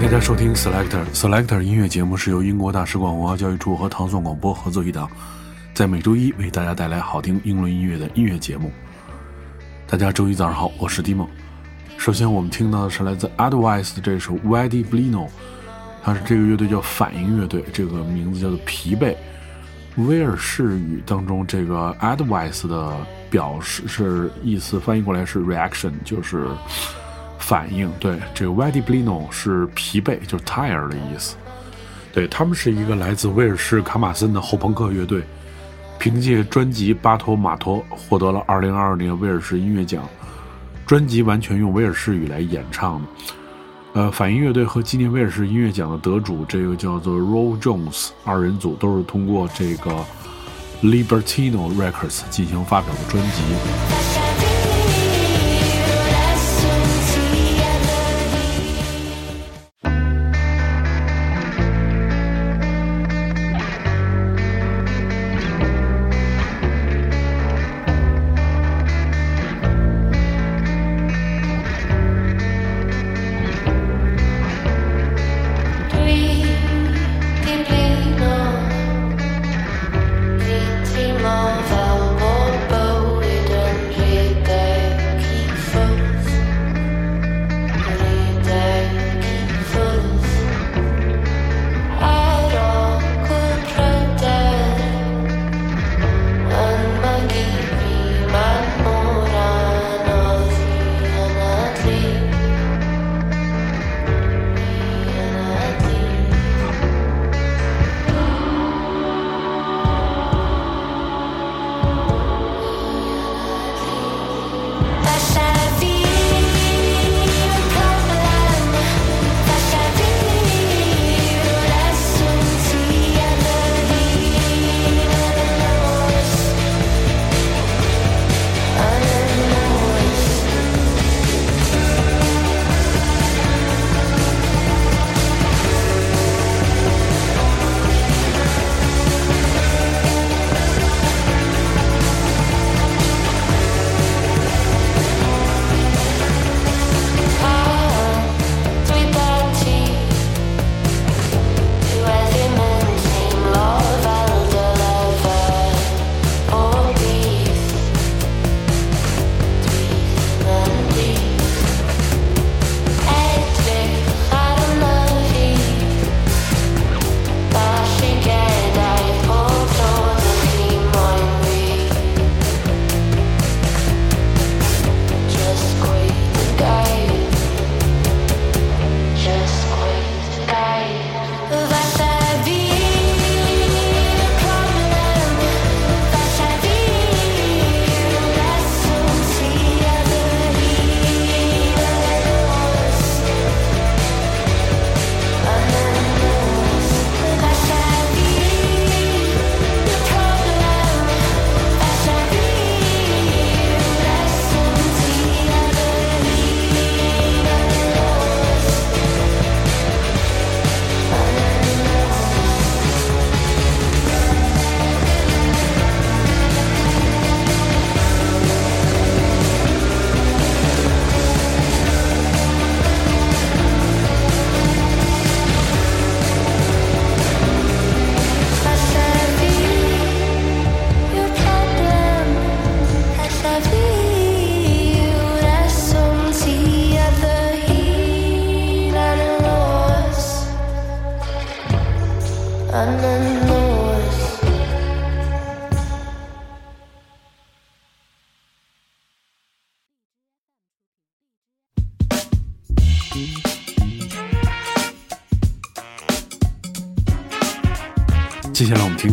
大家收听 Selector Selector 音乐节目，是由英国大使馆文化教育处和唐宋广播合作一档，在每周一为大家带来好听英伦音乐的音乐节目。大家周一早上好，我是 Dimo。首先我们听到的是来自 Advice 的这首 WEDY Blino，它是这个乐队叫反应乐队，这个名字叫做疲惫。威尔士语当中，这个 Advice 的表示是意思翻译过来是 reaction，就是反应。对，这个 Wadi Blino 是疲惫，就是 tire 的意思。对他们是一个来自威尔士卡马森的后朋克乐队，凭借专辑《巴托马托》获得了2022年威尔士音乐奖。专辑完全用威尔士语来演唱的，呃，反应乐队和纪念威尔士音乐奖的得主，这个叫做 Roll Jones 二人组，都是通过这个 Libertino Records 进行发表的专辑。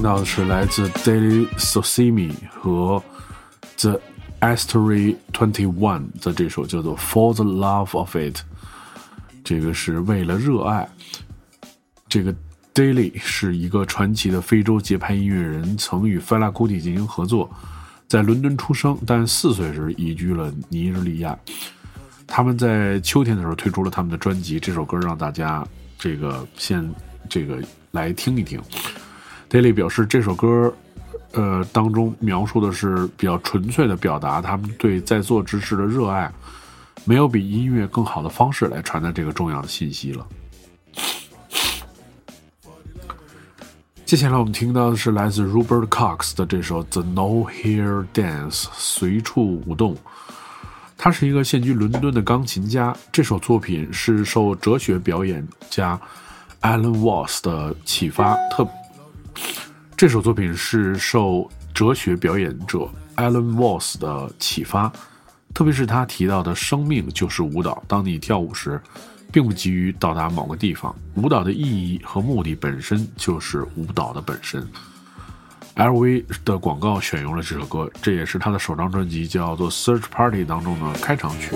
到的是来自 Daily Sosimi 和 The Astery Twenty One 的这首叫做《For the Love of It》，这个是为了热爱。这个 Daily 是一个传奇的非洲节拍音乐人，曾与 Fela Kuti 进行合作，在伦敦出生，但四岁时移居了尼日利亚。他们在秋天的时候推出了他们的专辑，这首歌让大家这个先这个来听一听。Daily 表示，这首歌，呃，当中描述的是比较纯粹的表达，他们对在座之士的热爱，没有比音乐更好的方式来传达这个重要的信息了。接下来我们听到的是来自 Robert Cox 的这首《The No Hair Dance》，随处舞动。他是一个现居伦敦的钢琴家，这首作品是受哲学表演家 Alan Watts 的启发，特。这首作品是受哲学表演者 Alan Watts 的启发，特别是他提到的“生命就是舞蹈”。当你跳舞时。并不急于到达某个地方。舞蹈的意义和目的本身就是舞蹈的本身。LV 的广告选用了这首歌，这也是他的首张专辑叫做《Search Party》当中的开场曲。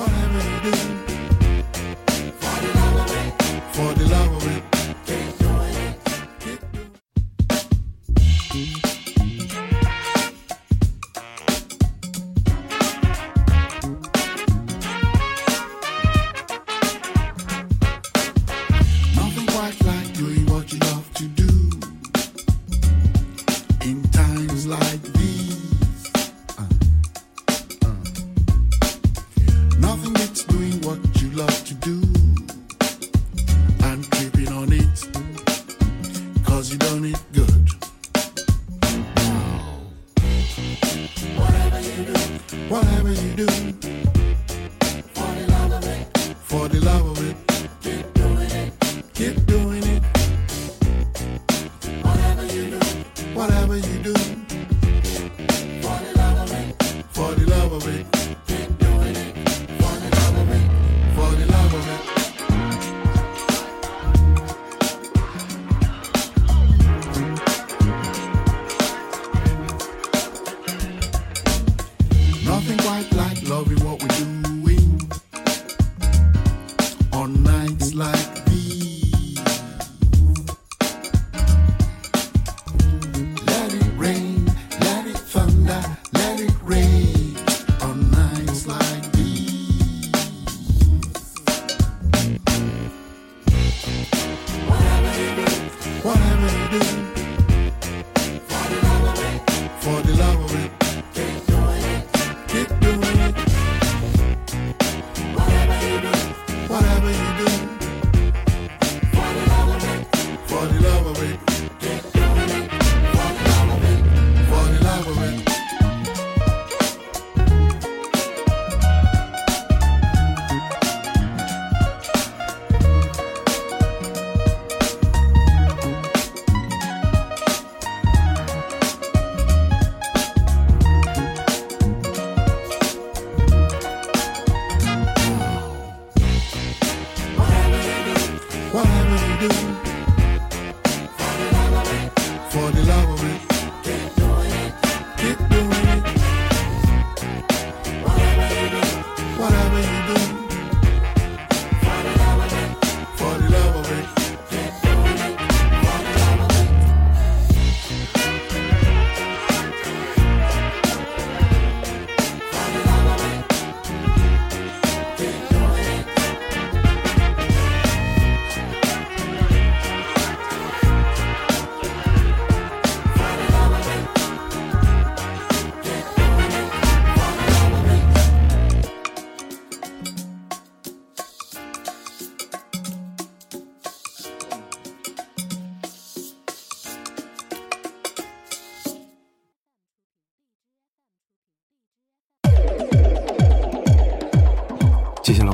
接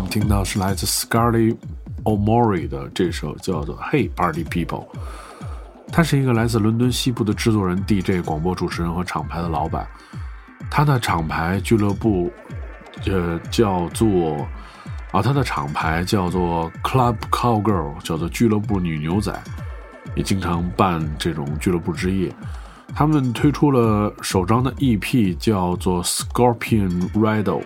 听到是来自 Scarlett O'Mori 的这首叫做《Hey Party People》。他是一个来自伦敦西部的制作人、DJ、广播主持人和厂牌的老板。他的厂牌俱乐部，呃，叫做啊，他的厂牌叫做 Club Cowgirl，叫做俱乐部女牛仔，也经常办这种俱乐部之夜。他们推出了首张的 EP，叫做 Scorpion Riddle。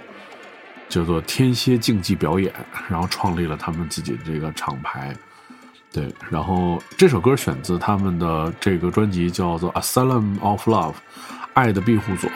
叫做天蝎竞技表演，然后创立了他们自己的这个厂牌，对，然后这首歌选自他们的这个专辑，叫做《Asylum of Love》，爱的庇护所。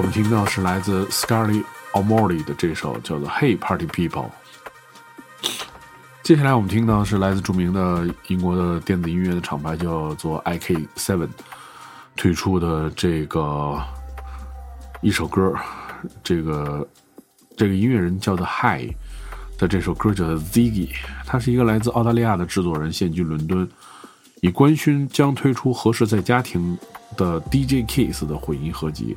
我们听到是来自 Scarly O'Malley 的这首叫做《Hey Party People》。接下来我们听到是来自著名的英国的电子音乐的厂牌叫做 IK Seven 推出的这个一首歌，这个这个音乐人叫做 Hi 的这首歌叫做 Ziggy，他是一个来自澳大利亚的制作人，现居伦敦，以官宣将推出合适在家庭的 DJ Kiss 的混音合集。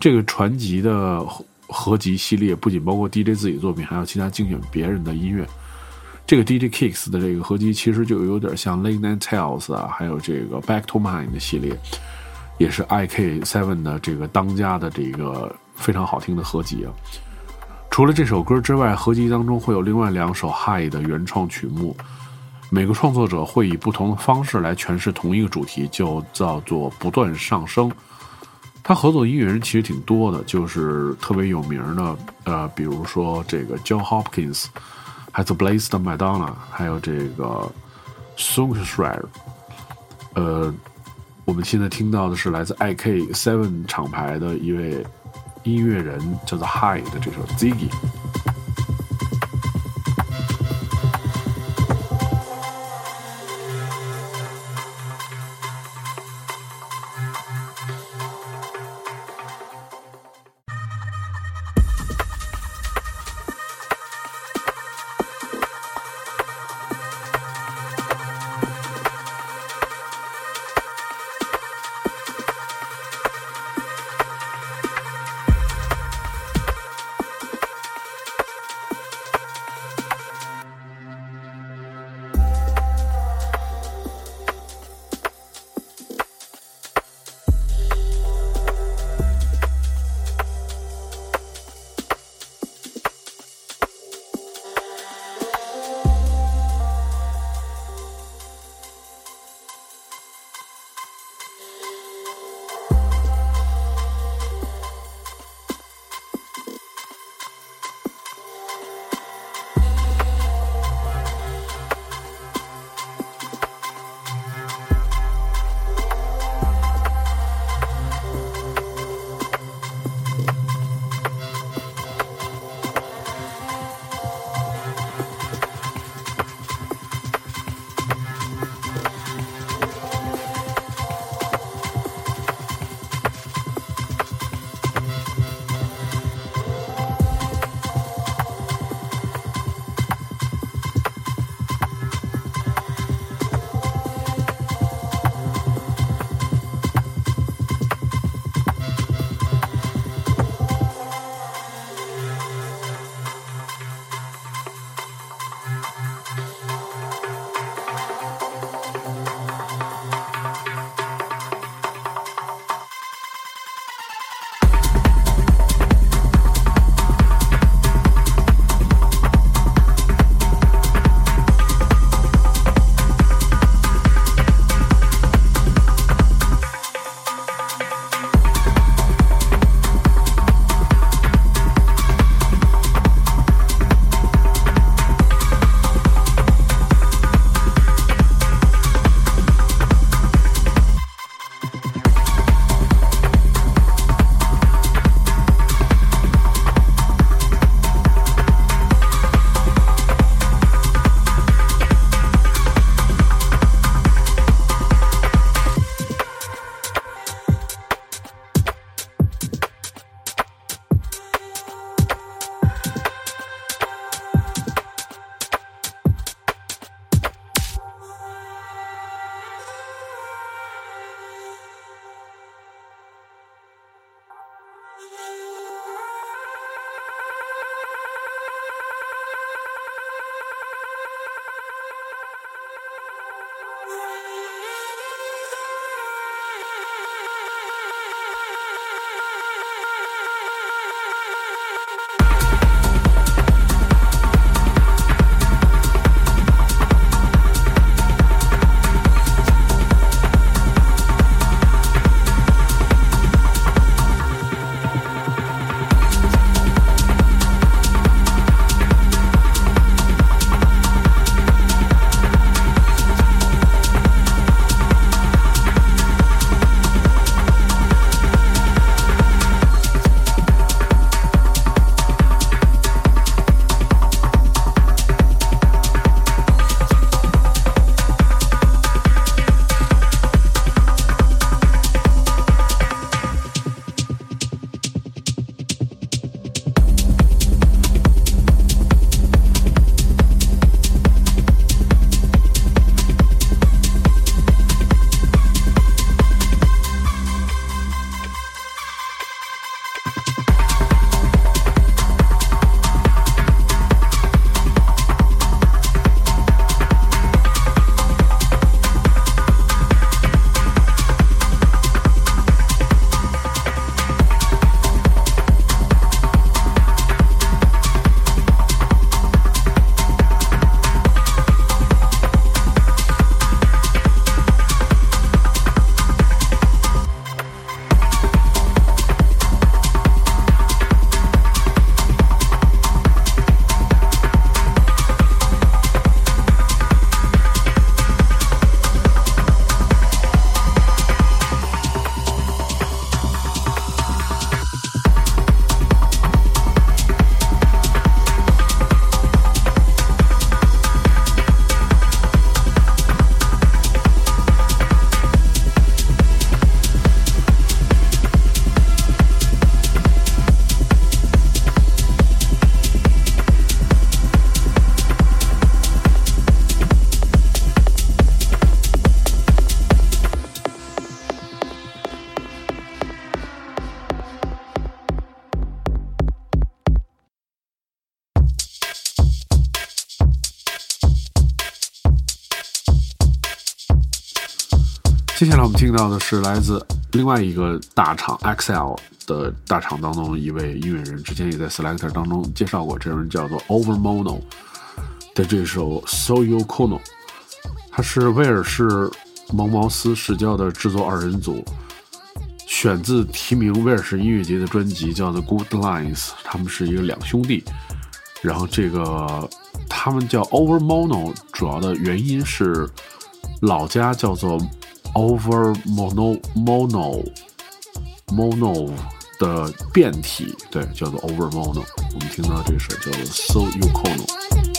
这个传奇的合集系列不仅包括 DJ 自己作品，还有其他精选别人的音乐。这个 DJ Kicks 的这个合集其实就有点像 Late Night Tales 啊，还有这个 Back to Mine 的系列，也是 IK Seven 的这个当家的这个非常好听的合集啊。除了这首歌之外，合集当中会有另外两首 High 的原创曲目，每个创作者会以不同的方式来诠释同一个主题，就叫做不断上升。他合作音乐人其实挺多的，就是特别有名的，呃，比如说这个 John Hopkins，还有 Blaze 的 Madonna，还有这个 s o n g s h r e d 呃，我们现在听到的是来自 IK Seven 厂牌的一位音乐人，叫做 High 的这首 Ziggy。我们听到的是来自另外一个大厂 XL 的大厂当中一位音乐人，之前也在 Selector 当中介绍过，这人叫做 Overmono 的这首 So You Kono，他是威尔士蒙茅斯世交的制作二人组，选自提名威尔士音乐节的专辑叫做 Good Lines，他们是一个两兄弟，然后这个他们叫 Overmono，主要的原因是老家叫做。Over mono mono mono 的变体，对，叫做 Over mono。我们听到这首叫做 So You Kono。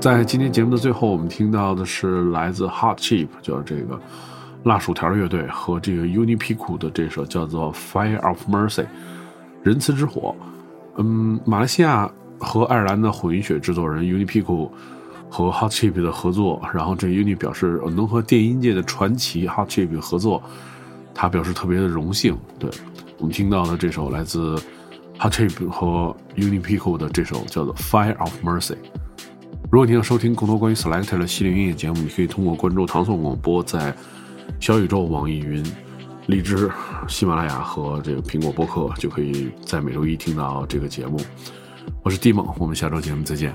在今天节目的最后，我们听到的是来自 Hot Chip，就是这个辣薯条乐队和这个 Unipico 的这首叫做《Fire of Mercy》仁慈之火。嗯，马来西亚和爱尔兰的混血制作人 Unipico 和 Hot Chip 的合作，然后这 Uni 表示能和电音界的传奇 Hot Chip 合作，他表示特别的荣幸。对我们听到的这首来自 Hot Chip 和 Unipico 的这首叫做《Fire of Mercy》。如果你想收听更多关于 Selector 的系列音乐节目，你可以通过关注唐宋广播，在小宇宙、网易云、荔枝、喜马拉雅和这个苹果播客，就可以在每周一听到这个节目。我是蒂梦，我们下周节目再见。